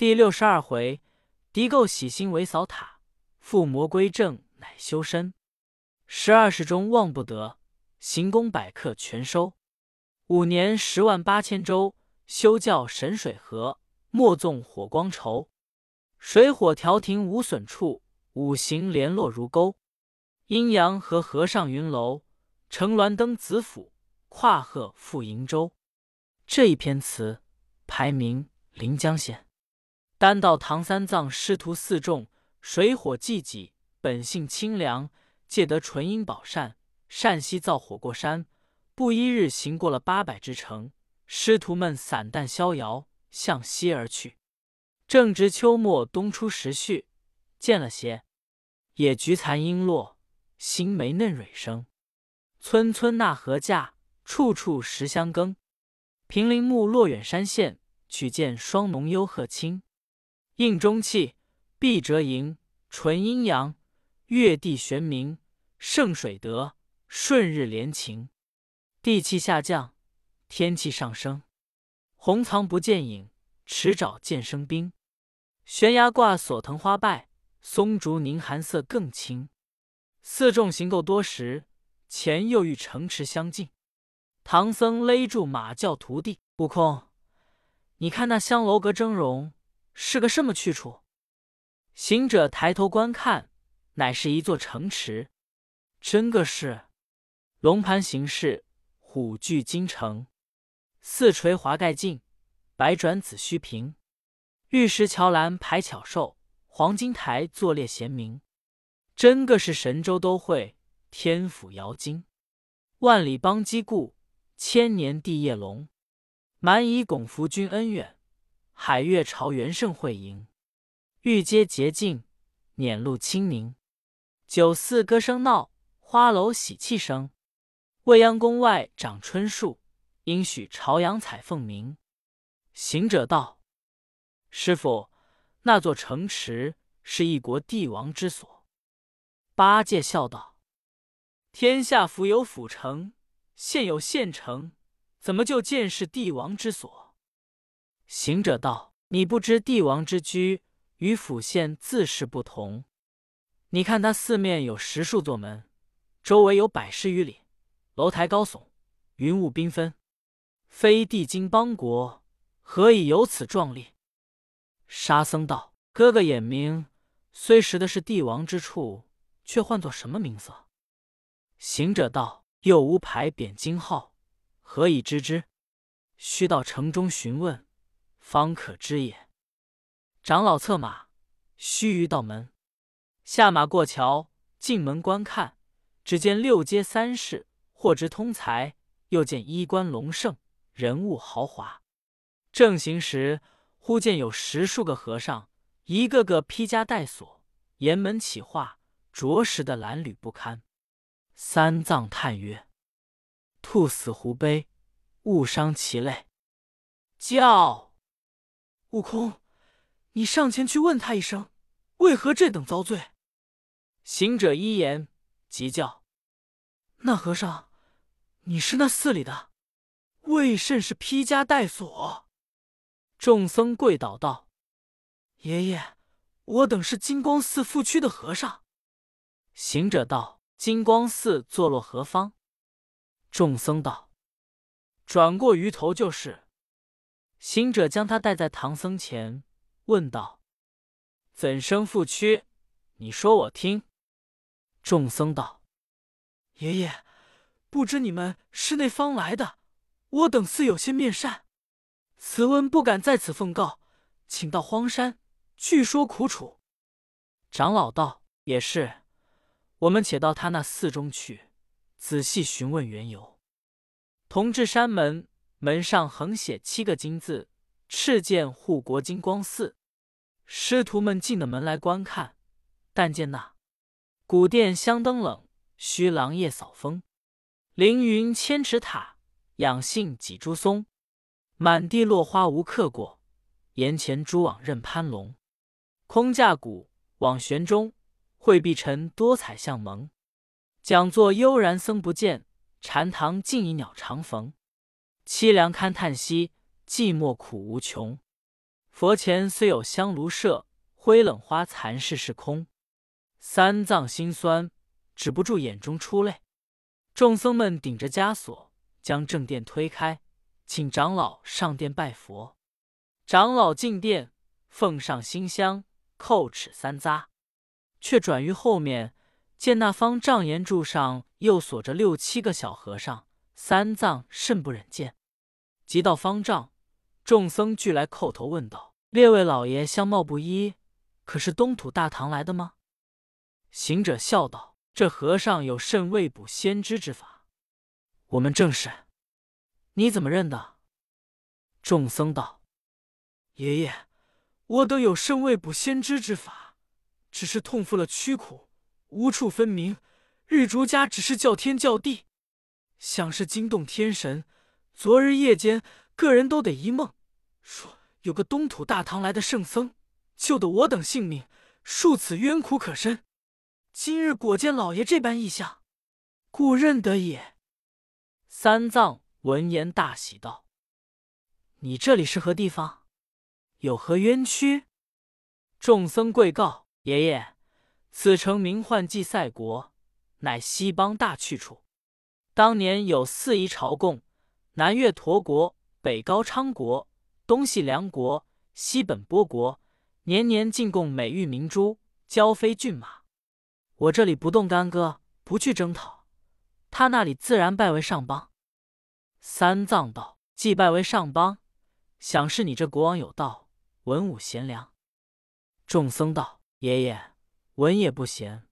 第六十二回，敌构喜心为扫塔，附魔归正乃修身。十二世中望不得，行宫百客全收。五年十万八千州，修教神水河，莫纵火光愁。水火调停无损处，五行联络如钩。阴阳和河上云楼，乘鸾登子府，跨鹤赴瀛洲。这一篇词排名临江县。单道唐三藏师徒四众，水火济济，本性清凉，借得纯阴宝扇，善息造火过山。不一日行过了八百之程，师徒们散淡逍遥，向西而去。正值秋末冬初时序，见了些野菊残璎落，新梅嫩蕊生。村村纳禾稼，处处食香羹。平林木落远山县，取见双浓幽鹤清。应中气，必折盈；纯阴阳，月地玄明。盛水德，顺日连晴。地气下降，天气上升。红藏不见影，池沼见生冰。悬崖挂锁藤花败，松竹凝寒色更清。四众行够多时，前又遇城池相近。唐僧勒住马叫徒弟：“悟空，你看那香楼阁峥嵘。”是个什么去处？行者抬头观看，乃是一座城池。真个是龙盘形式，虎踞京城。四垂华盖尽，百转紫虚平。玉石桥栏排巧兽，黄金台坐列贤明。真个是神州都会，天府瑶京。万里邦基固，千年地业隆。蛮夷拱服君恩远。海月朝元盛会迎，玉阶洁净，辇路清宁。酒肆歌声闹，花楼喜气生。未央宫外长春树，应许朝阳彩凤鸣。行者道：“师傅，那座城池是一国帝王之所。”八戒笑道：“天下府有府城，县有县城，怎么就见是帝王之所？”行者道：“你不知帝王之居与府县自是不同。你看他四面有十数座门，周围有百十余里，楼台高耸，云雾缤纷，非帝京邦国，何以有此壮丽？”沙僧道：“哥哥眼明，虽识的是帝王之处，却唤作什么名色？”行者道：“又无牌匾金号，何以知之？须到城中询问。”方可知也。长老策马，须臾到门，下马过桥，进门观看，只见六街三市，或直通才；又见衣冠隆盛，人物豪华。正行时，忽见有十数个和尚，一个个披枷带锁，沿门起画，着实的褴褛不堪。三藏叹曰：“兔死狐悲，勿伤其类。”叫。悟空，你上前去问他一声，为何这等遭罪？行者一言，急叫：“那和尚，你是那寺里的，为甚是披枷带锁？”众僧跪倒道：“爷爷，我等是金光寺副区的和尚。”行者道：“金光寺坐落何方？”众僧道：“转过鱼头就是。”行者将他带在唐僧前，问道：“怎生复屈？你说我听。”众僧道：“爷爷，不知你们是那方来的，我等似有些面善，此文不敢在此奉告，请到荒山据说苦楚。”长老道：“也是，我们且到他那寺中去，仔细询问缘由。”同至山门。门上横写七个金字：“赤剑护国金光寺。”师徒们进了门来观看，但见那古殿香灯冷，虚廊夜扫风。凌云千尺塔，养性几株松。满地落花无刻过，檐前蛛网任攀龙。空架鼓，网悬钟，惠碧尘多彩相蒙。讲座悠然僧不见，禅堂静已鸟常逢。凄凉堪叹息，寂寞苦无穷。佛前虽有香炉设，灰冷花残世是空。三藏心酸，止不住眼中出泪。众僧们顶着枷锁，将正殿推开，请长老上殿拜佛。长老进殿，奉上新香，叩齿三匝，却转于后面，见那方丈檐柱上又锁着六七个小和尚。三藏甚不忍见，即到方丈，众僧俱来叩头问道：“列位老爷相貌不一，可是东土大唐来的吗？”行者笑道：“这和尚有甚未卜先知之法？我们正是。你怎么认的？”众僧道：“爷爷，我等有甚未卜先知之法，只是痛负了屈苦，无处分明。日逐家只是叫天叫地，想是惊动天神。昨日夜间，个人都得一梦，说有个东土大唐来的圣僧，救得我等性命，恕此冤苦可申。”今日果见老爷这般异象，故认得也。三藏闻言大喜道：“你这里是何地方？有何冤屈？”众僧跪告爷爷：“此城名唤祭赛国，乃西邦大去处。当年有四夷朝贡，南越陀国，北高昌国，东西梁国，西本波国，年年进贡美玉明珠、交飞骏马。”我这里不动干戈，不去征讨，他那里自然拜为上邦。三藏道：“既拜为上邦，想是你这国王有道，文武贤良。”众僧道：“爷爷，文也不贤，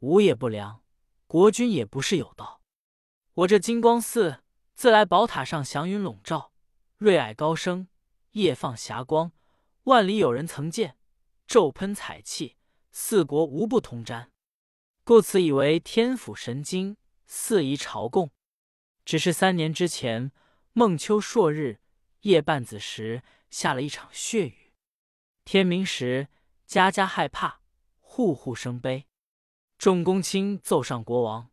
武也不良，国君也不是有道。我这金光寺自来宝塔上祥云笼罩，瑞霭高升，夜放霞光，万里有人曾见，骤喷彩气，四国无不通瞻。”故此以为天府神经，四夷朝贡。只是三年之前，孟秋朔日夜半子时，下了一场血雨。天明时，家家害怕，户户生悲。众公卿奏上国王，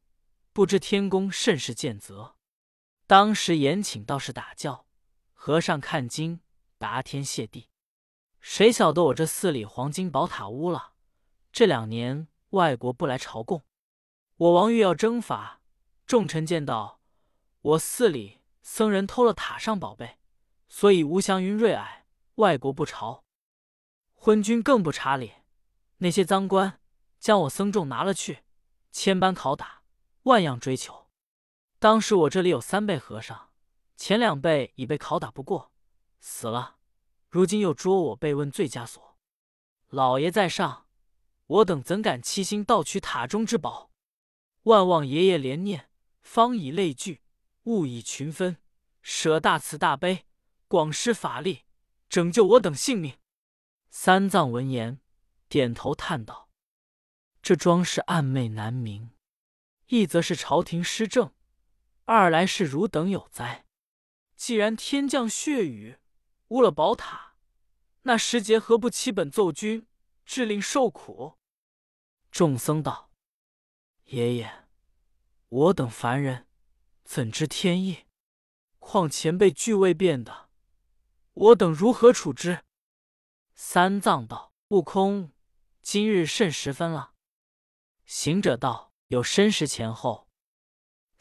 不知天公甚是见责。当时严请道士打教，和尚看经，答天谢地。谁晓得我这寺里黄金宝塔污了？这两年。外国不来朝贡，我王欲要征伐。众臣见到我寺里僧人偷了塔上宝贝，所以无祥云瑞霭，外国不朝。昏君更不查理，那些赃官将我僧众拿了去，千般拷打，万样追求。当时我这里有三辈和尚，前两辈已被拷打不过，死了。如今又捉我被问罪枷锁，老爷在上。我等怎敢欺心盗取塔中之宝？万望爷爷怜念，方以类聚，物以群分，舍大慈大悲，广施法力，拯救我等性命。三藏闻言，点头叹道：“这桩事暗昧难明，一则是朝廷失政，二来是汝等有灾。既然天降血雨，污了宝塔，那时节何不起本奏君，致令受苦？”众僧道：“爷爷，我等凡人怎知天意？况前辈俱未变的，我等如何处之？”三藏道：“悟空，今日甚时分了？”行者道：“有申时前后。”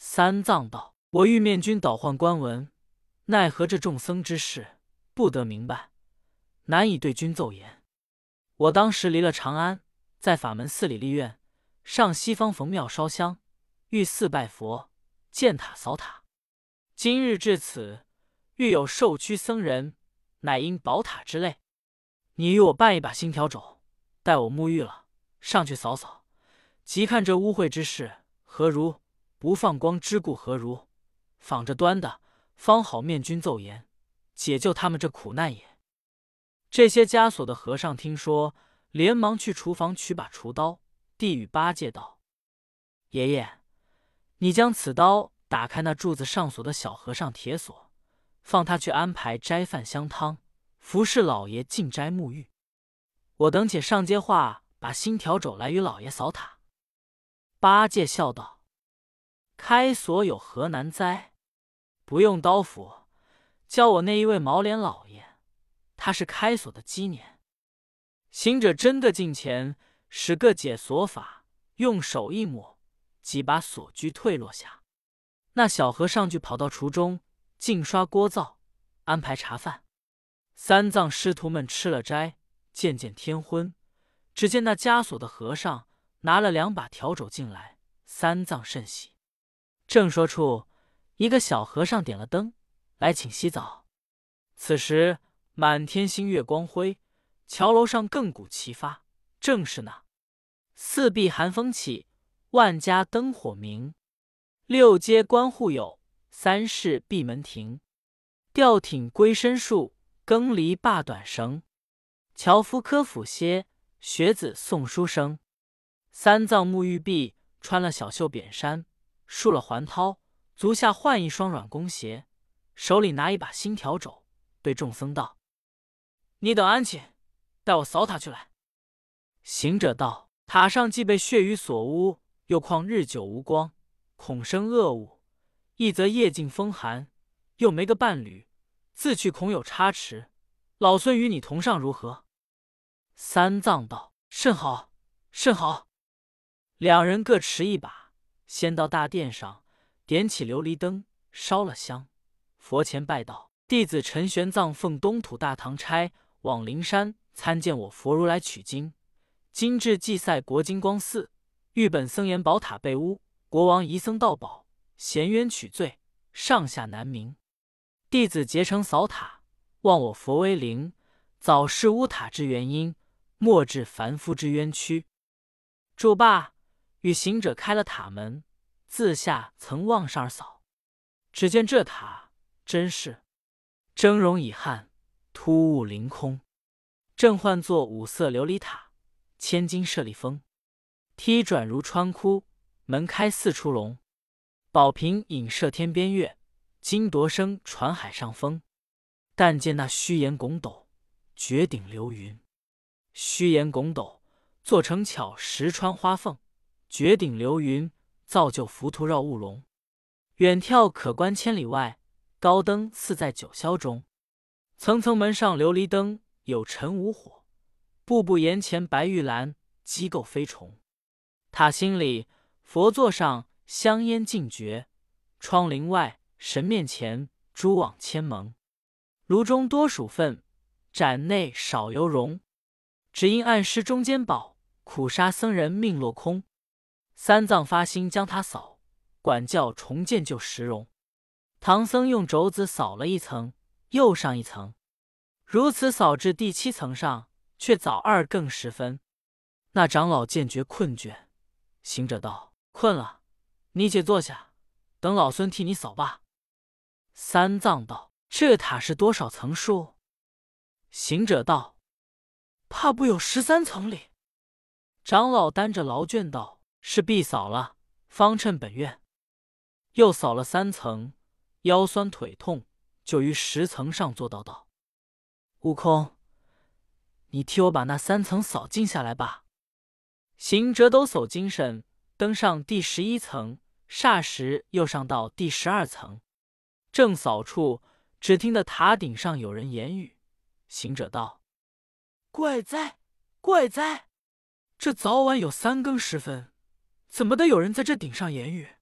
三藏道：“我欲面君倒换官文，奈何这众僧之事不得明白，难以对君奏言。我当时离了长安。”在法门寺里立院，上西方逢庙烧香，遇寺拜佛，建塔扫塔。今日至此，遇有受屈僧人，乃因宝塔之类。你与我办一把星条帚，待我沐浴了，上去扫扫，即看这污秽之事何如？不放光之故何如？仿着端的，方好面君奏言，解救他们这苦难也。这些枷锁的和尚听说。连忙去厨房取把厨刀，递与八戒道：“爷爷，你将此刀打开那柱子上锁的小和尚铁锁，放他去安排斋饭香汤，服侍老爷进斋沐浴。我等且上街话，把新笤帚来与老爷扫塔。”八戒笑道：“开锁有何难哉？不用刀斧，教我那一位毛脸老爷，他是开锁的鸡年。行者真的近前，使个解锁法，用手一抹，即把锁具退落下。那小和尚就跑到厨中，净刷锅灶，安排茶饭。三藏师徒们吃了斋，渐渐天昏。只见那枷锁的和尚拿了两把笤帚进来，三藏甚喜。正说处，一个小和尚点了灯来请洗澡。此时满天星月光辉，桥楼上亘古齐发，正是那四壁寒风起，万家灯火明。六街观户有，三市闭门庭。吊挺龟身树，更离罢短绳。樵夫科斧歇，学子诵书声。三藏沐浴毕，穿了小袖扁衫，束了环绦，足下换一双软弓鞋，手里拿一把新笤帚，对众僧道：“你等安寝，带我扫塔去来。”行者道：“塔上既被血雨所污，又况日久无光。”恐生恶物，一则夜静风寒，又没个伴侣，自去恐有差池。老孙与你同上如何？三藏道：“甚好，甚好。”两人各持一把，先到大殿上，点起琉璃灯，烧了香，佛前拜道：“弟子陈玄奘奉东土大唐差，往灵山参见我佛如来取经。今至祭赛国金光寺，遇本僧言宝塔被污。”国王遗僧盗宝，衔冤取罪，上下难明。弟子竭诚扫塔，望我佛威灵，早示乌塔之原因，莫致凡夫之冤屈。住罢，与行者开了塔门，自下曾望上而扫，只见这塔真是峥嵘以汉，突兀凌空，正唤作五色琉璃塔，千金舍利峰，梯转如穿窟。门开四出龙，宝瓶影射天边月，金铎声传海上风。但见那虚岩拱斗，绝顶流云。虚岩拱斗做成巧石穿花缝，绝顶流云造就浮屠绕雾龙。远眺可观千里外，高灯似在九霄中。层层门上琉璃灯，有尘无火。步步檐前白玉兰，机构飞虫。塔心里。佛座上香烟尽绝，窗棂外神面前蛛网千蒙。炉中多鼠粪，盏内少油蓉。只因暗施中间宝，苦杀僧人命落空。三藏发心将他扫，管教重建旧石容。唐僧用肘子扫了一层，又上一层，如此扫至第七层上，却早二更时分。那长老见觉困倦，行者道。困了，你且坐下，等老孙替你扫吧。三藏道：“这塔是多少层数？”行者道：“怕不有十三层哩。”长老担着劳倦道：“是必扫了，方趁本愿。”又扫了三层，腰酸腿痛，就于十层上坐道道：“悟空，你替我把那三层扫净下来吧。”行者抖擞精神。登上第十一层，霎时又上到第十二层。正扫处，只听得塔顶上有人言语。行者道：“怪哉，怪哉！这早晚有三更时分，怎么得有人在这顶上言语？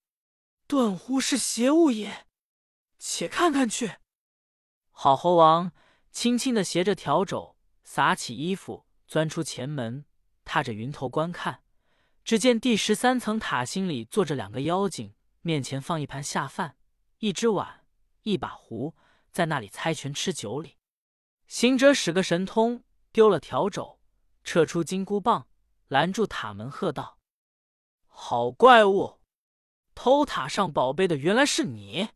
断乎是邪物也。且看看去。”好猴王轻轻的携着笤帚，撒起衣服，钻出前门，踏着云头观看。只见第十三层塔心里坐着两个妖精，面前放一盘下饭，一只碗，一把壶，在那里猜拳吃酒里。行者使个神通，丢了笤帚，撤出金箍棒，拦住塔门，喝道：“好怪物！偷塔上宝贝的原来是你！”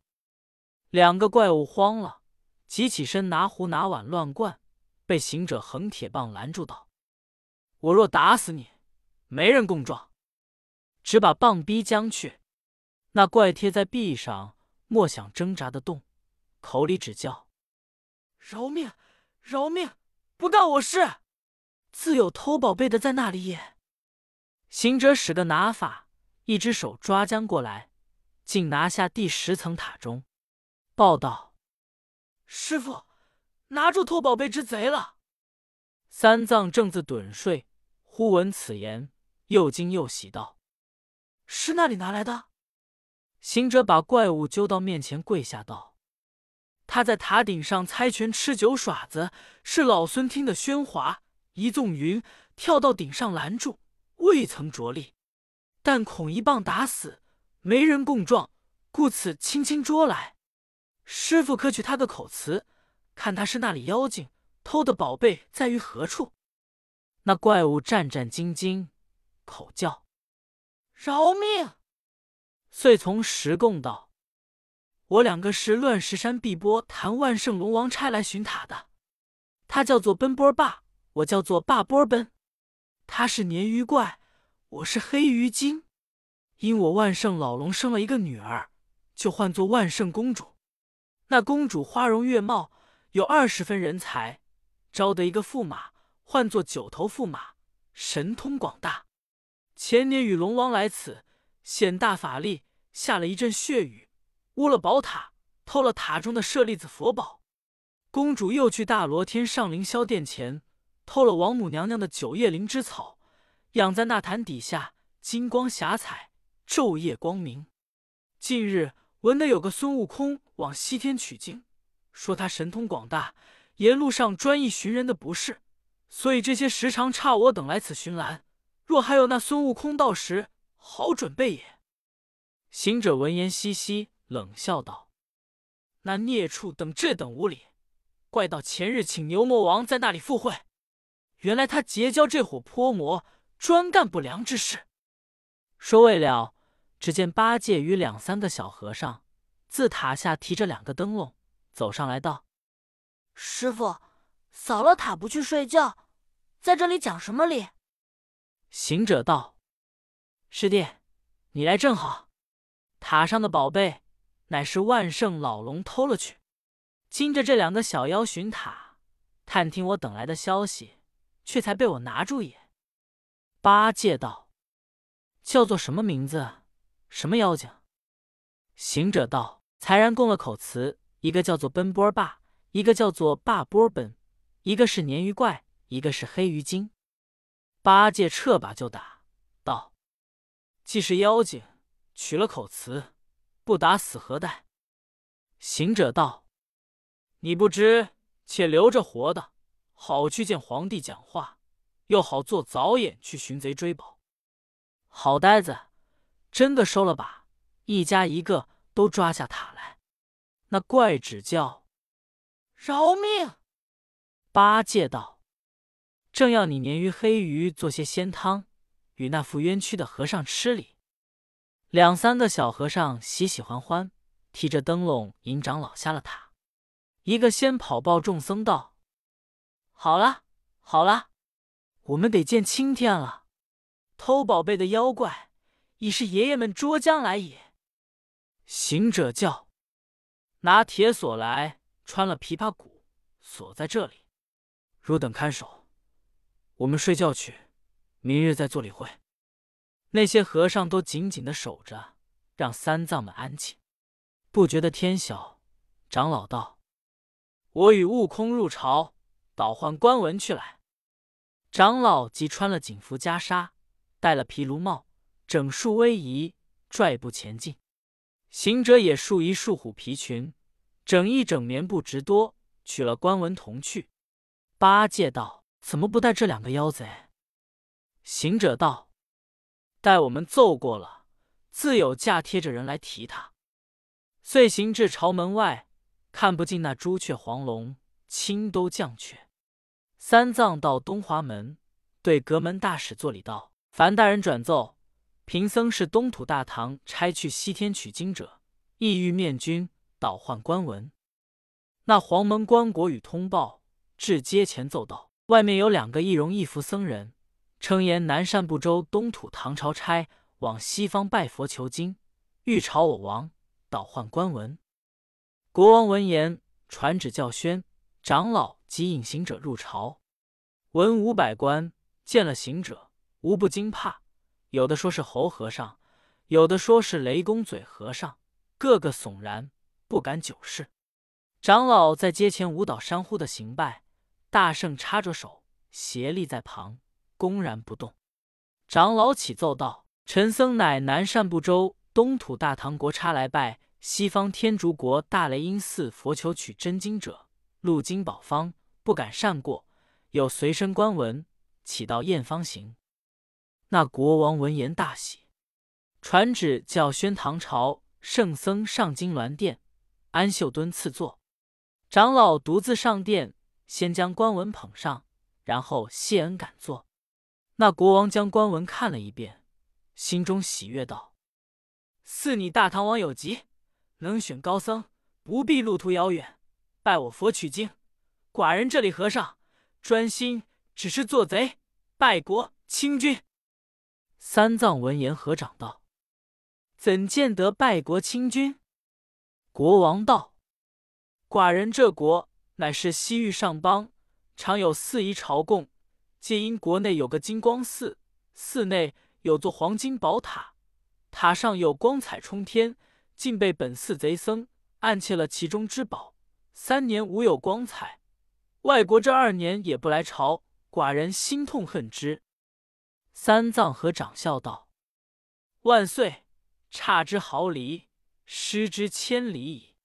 两个怪物慌了，急起身拿壶拿碗乱灌，被行者横铁棒拦住道：“我若打死你！”没人供状，只把棒逼将去。那怪贴在壁上，莫想挣扎的动，口里只叫：“饶命，饶命，不干我事！自有偷宝贝的在那里也。”行者使个拿法，一只手抓将过来，竟拿下第十层塔中，报道：“师傅，拿住偷宝贝之贼了。”三藏正自盹睡，忽闻此言，又惊又喜，道：“是那里拿来的？”行者把怪物揪到面前，跪下道：“他在塔顶上猜拳吃酒耍子，是老孙听得喧哗，一纵云跳到顶上拦住，未曾着力，但恐一棒打死，没人供状，故此轻轻捉来。师傅可取他个口词，看他是那里妖精，偷的宝贝在于何处？”那怪物战战兢兢，口叫：“饶命！”遂从石供道：“我两个是乱石山碧波潭万圣龙王差来寻塔的。他叫做奔波霸，我叫做霸波奔。他是鲶鱼怪，我是黑鱼精。因我万圣老龙生了一个女儿，就唤作万圣公主。那公主花容月貌，有二十分人才，招得一个驸马，唤作九头驸马，神通广大。前年与龙王来此。”显大法力，下了一阵血雨，污了宝塔，偷了塔中的舍利子佛宝。公主又去大罗天上凌霄殿前，偷了王母娘娘的九叶灵芝草，养在那坛底下，金光霞彩，昼夜光明。近日闻得有个孙悟空往西天取经，说他神通广大，沿路上专一寻人的不是，所以这些时常差我等来此寻拦。若还有那孙悟空到时。好准备也。行者闻言，嘻嘻冷笑道：“那孽畜等这等无礼，怪到前日请牛魔王在那里赴会，原来他结交这伙泼魔，专干不良之事。”说未了，只见八戒与两三个小和尚自塔下提着两个灯笼走上来道：“师傅，扫了塔不去睡觉，在这里讲什么理？”行者道。师弟，你来正好。塔上的宝贝乃是万圣老龙偷了去，惊着这两个小妖寻塔，探听我等来的消息，却才被我拿住也。八戒道：“叫做什么名字？什么妖精？”行者道：“才然供了口词，一个叫做奔波霸，一个叫做霸波奔，一个是鲶鱼怪，一个是黑鱼精。”八戒撤把就打道。既是妖精，取了口词，不打死何待？行者道：“你不知，且留着活的，好去见皇帝讲话，又好做早眼去寻贼追宝。好呆子，真的收了吧，一家一个都抓下塔来。那怪只叫饶命。”八戒道：“正要你鲶鱼黑鱼做些鲜汤。”与那副冤屈的和尚吃礼，两三个小和尚喜喜欢欢，提着灯笼引长老下了塔。一个先跑报众僧道：“好了好了，我们得见青天了。偷宝贝的妖怪已是爷爷们捉将来也。”行者叫：“拿铁锁来，穿了琵琶骨，锁在这里。汝等看守，我们睡觉去。”明日再做理会。那些和尚都紧紧的守着，让三藏们安静。不觉得天晓，长老道：“我与悟空入朝，倒换官文去来。”长老即穿了锦服袈裟，戴了毗卢帽，整束威仪，拽步前进。行者也束一束虎皮裙，整一整棉布直多，取了官文同去。八戒道：“怎么不带这两个妖贼？”行者道：“待我们奏过了，自有驾贴着人来提他。”遂行至朝门外，看不进那朱雀黄龙，青兜绛雀。三藏到东华门，对阁门大使作礼道：“樊大人转奏，贫僧是东土大唐差去西天取经者，意欲面君倒换官文。”那黄门官国与通报至阶前奏道：“外面有两个易容易服僧人。”称言南赡部洲东土唐朝差往西方拜佛求经，欲朝我王倒换官文。国王闻言，传旨教宣长老及引行者入朝。文武百官见了行者，无不惊怕。有的说是猴和尚，有的说是雷公嘴和尚，个个悚然，不敢久视。长老在阶前舞蹈山呼的行拜，大圣插着手，斜立在旁，公然不动。长老启奏道：“陈僧乃南赡部洲东土大唐国差来拜西方天竺国大雷音寺佛求取真经者，路经宝方，不敢擅过，有随身官文，起到验方行。”那国王闻言大喜，传旨叫宣唐朝圣僧上金銮殿，安秀敦赐座。长老独自上殿，先将官文捧上，然后谢恩赶坐。那国王将官文看了一遍，心中喜悦道：“似你大唐王有疾，能选高僧，不必路途遥远，拜我佛取经。寡人这里和尚专心只是做贼，拜国清君。”三藏闻言合掌道：“怎见得拜国清君？”国王道。寡人这国乃是西域上邦，常有四夷朝贡。皆因国内有个金光寺，寺内有座黄金宝塔，塔上有光彩冲天，竟被本寺贼僧暗窃了其中之宝。三年无有光彩，外国这二年也不来朝，寡人心痛恨之。三藏和长笑道：“万岁，差之毫厘，失之千里矣。”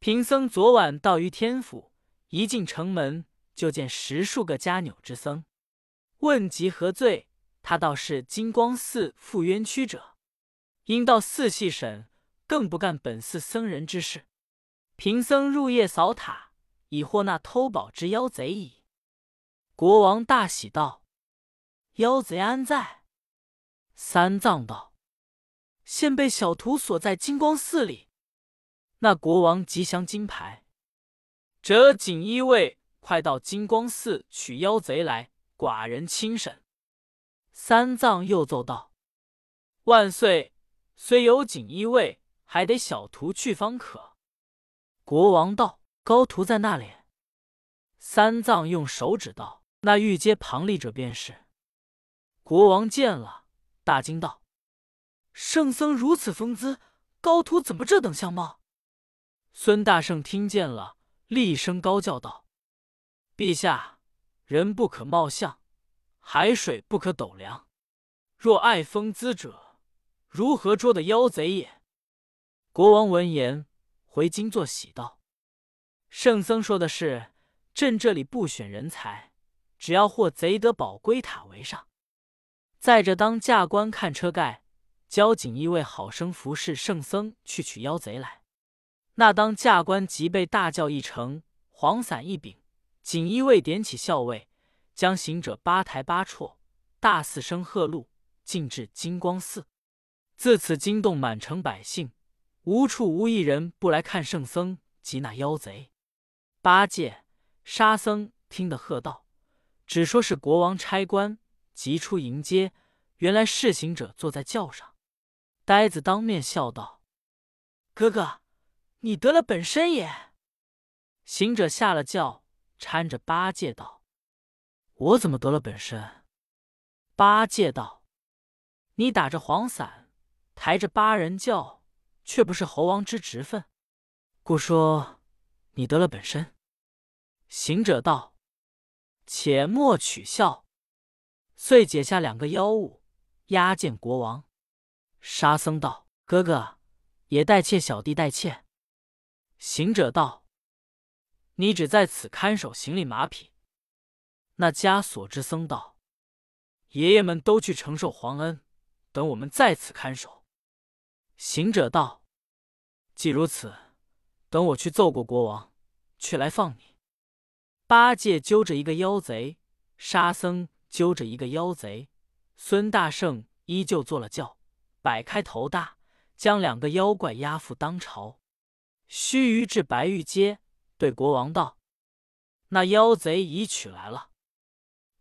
贫僧昨晚到于天府，一进城门，就见十数个加纽之僧。问及何罪，他道是金光寺负冤屈者。因到寺细审，更不干本寺僧人之事。贫僧入夜扫塔，已获那偷宝之妖贼矣。国王大喜道：“妖贼安在？”三藏道：“现被小徒锁在金光寺里。”那国王吉祥金牌，折锦衣卫，快到金光寺取妖贼来，寡人亲审。三藏又奏道：“万岁，虽有锦衣卫，还得小徒去方可。”国王道：“高徒在那里？”三藏用手指道：“那御阶旁立者便是。”国王见了，大惊道：“圣僧如此风姿，高徒怎么这等相貌？”孙大圣听见了，厉声高叫道：“陛下，人不可貌相，海水不可斗量。若爱风姿者，如何捉得妖贼也？”国王闻言，回京作喜道：“圣僧说的是，朕这里不选人才，只要获贼得宝龟塔为上。再者，当驾官看车盖，交锦衣卫好生服侍圣僧去取妖贼来。”那当驾官即被大叫一程，黄伞一柄，锦衣卫点起校尉，将行者八抬八绰，大四声喝路，进至金光寺。自此惊动满城百姓，无处无一人不来看圣僧及那妖贼。八戒、沙僧听得喝道：“只说是国王差官，急出迎接，原来是行者坐在轿上。”呆子当面笑道：“哥哥。”你得了本身也。行者下了轿，搀着八戒道：“我怎么得了本身？”八戒道：“你打着黄伞，抬着八人轿，却不是猴王之职分，故说你得了本身。”行者道：“且莫取笑。”遂解下两个妖物，押见国王。沙僧道：“哥哥，也代妾小弟代妾。”行者道：“你只在此看守行李马匹。”那枷锁之僧道：“爷爷们都去承受皇恩，等我们在此看守。”行者道：“既如此，等我去奏过国王，却来放你。”八戒揪着一个妖贼，沙僧揪着一个妖贼，孙大圣依旧坐了轿，摆开头大，将两个妖怪押赴当朝。须臾至白玉阶，对国王道：“那妖贼已取来了。”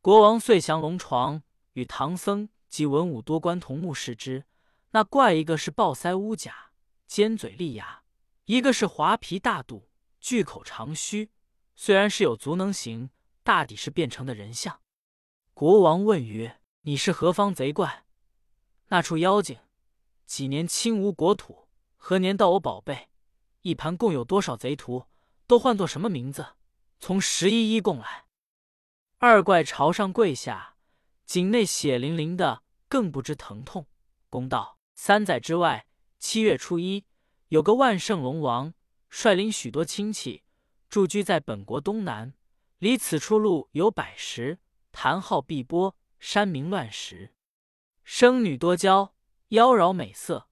国王遂降龙床，与唐僧及文武多官同目视之。那怪一个是暴腮乌甲，尖嘴利牙；一个是滑皮大肚，巨口长须。虽然是有足能行，大抵是变成的人像。国王问曰：“你是何方贼怪？那处妖精几年侵无国土？何年到我宝贝？”一盘共有多少贼徒？都唤作什么名字？从十一一供来。二怪朝上跪下，颈内血淋淋的，更不知疼痛。公道：三载之外，七月初一，有个万圣龙王，率领许多亲戚，驻居在本国东南，离此处路有百十，潭号碧波，山名乱石，生女多娇，妖娆美色，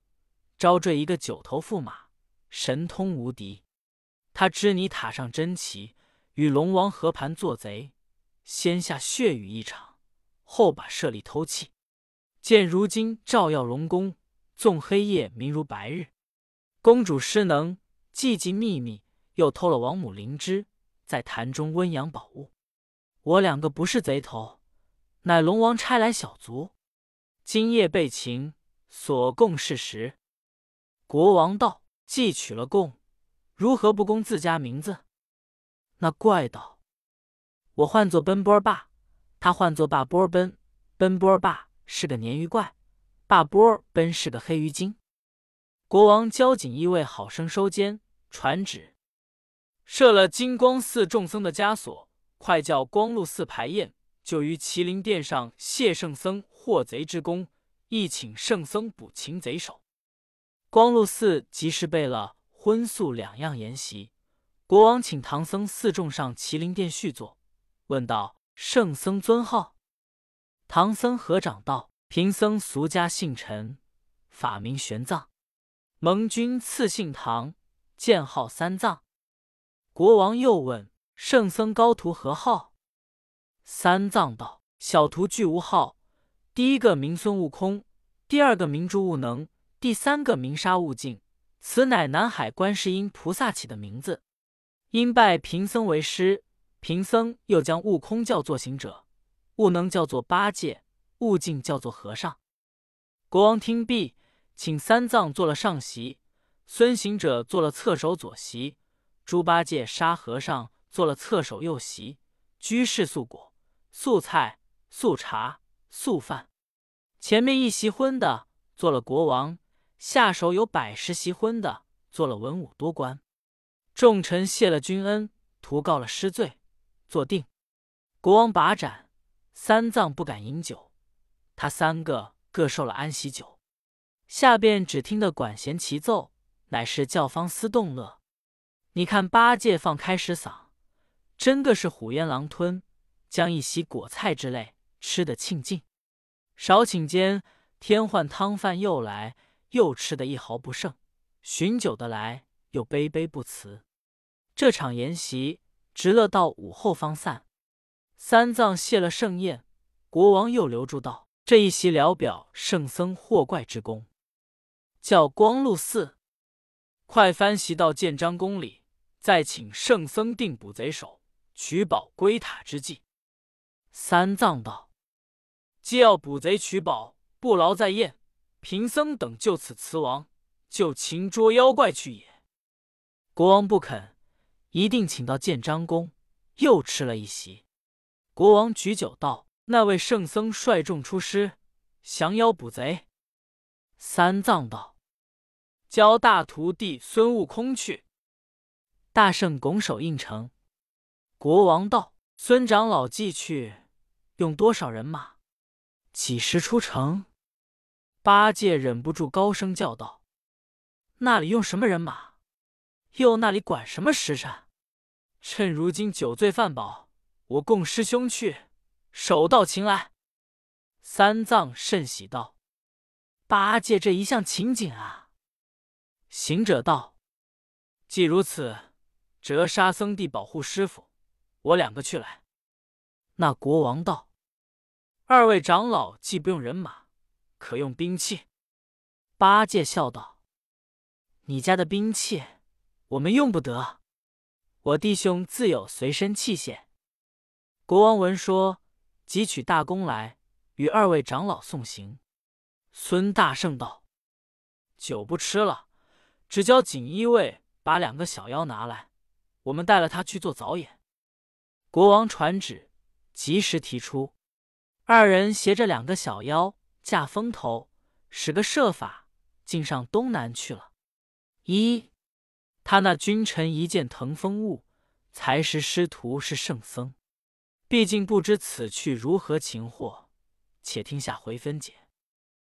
招赘一个九头驸马，神通无敌。他知你塔上珍奇，与龙王和盘做贼。先下血雨一场，后把舍利偷弃。见如今照耀龙宫，纵黑夜明如白日。公主失能，寂寂秘密，又偷了王母灵芝，在坛中温养宝物。我两个不是贼头，乃龙王差来小卒。今夜被擒，所供事实。国王道：既取了供，如何不供自家名字？那怪道。我唤作奔波霸，他唤作霸波奔。奔波霸是个鲶鱼怪，霸波奔是个黑鱼精。国王交锦衣卫好生收监，传旨，设了金光寺众僧的枷锁，快叫光禄寺排宴，就于麒麟殿上谢圣僧获贼之功，亦请圣僧捕擒贼首。光禄寺及时备了荤素两样筵席，国王请唐僧四众上麒麟殿叙坐。问道：“圣僧尊号？”唐僧合掌道：“贫僧俗家姓陈，法名玄奘，蒙君赐姓唐，剑号三藏。”国王又问：“圣僧高徒何号？”三藏道：“小徒俱无号，第一个名孙悟空，第二个名猪悟能，第三个名沙悟净。此乃南海观世音菩萨起的名字，因拜贫僧为师。”贫僧又将悟空叫做行者，悟能叫做八戒，悟净叫做和尚。国王听毕，请三藏做了上席，孙行者做了侧手左席，猪八戒、沙和尚做了侧手右席。居士素果、素菜、素茶、素饭。前面一席荤的做了国王，下手有百十席荤的做了文武多官。众臣谢了君恩，图告了失罪。坐定，国王把盏，三藏不敢饮酒，他三个各受了安息酒。下边只听得管弦齐奏，乃是教坊司动乐。你看八戒放开石嗓，真个是虎咽狼吞，将一席果菜之类吃得沁尽。少顷间，天换汤饭又来，又吃得一毫不剩。寻酒的来，又杯杯不辞。这场筵席。直乐到午后方散，三藏谢了盛宴，国王又留住道：“这一席聊表圣僧惑怪之功，叫光禄寺快翻席到建章宫里，再请圣僧定捕贼首，取宝归塔之计。”三藏道：“既要捕贼取宝，不劳再宴，贫僧等就此辞王，就擒捉妖怪去也。”国王不肯。一定请到建章宫，又吃了一席。国王举酒道：“那位圣僧率众出师，降妖捕贼。”三藏道：“教大徒弟孙悟空去。”大圣拱手应承。国王道：“孙长老寄去，用多少人马？几时出城？”八戒忍不住高声叫道：“那里用什么人马？又那里管什么时辰？”趁如今酒醉饭饱，我供师兄去，手到擒来。三藏甚喜道：“八戒这一向勤谨啊。”行者道：“既如此，折沙僧弟保护师傅，我两个去来。”那国王道：“二位长老既不用人马，可用兵器。”八戒笑道：“你家的兵器，我们用不得。”我弟兄自有随身器械。国王闻说，即取大弓来，与二位长老送行。孙大圣道：“酒不吃了，只教锦衣卫把两个小妖拿来，我们带了他去做早演。”国王传旨，及时提出。二人携着两个小妖，驾风头，使个设法，竟上东南去了。一他那君臣一见腾风物，才识师徒是圣僧。毕竟不知此去如何擒获，且听下回分解。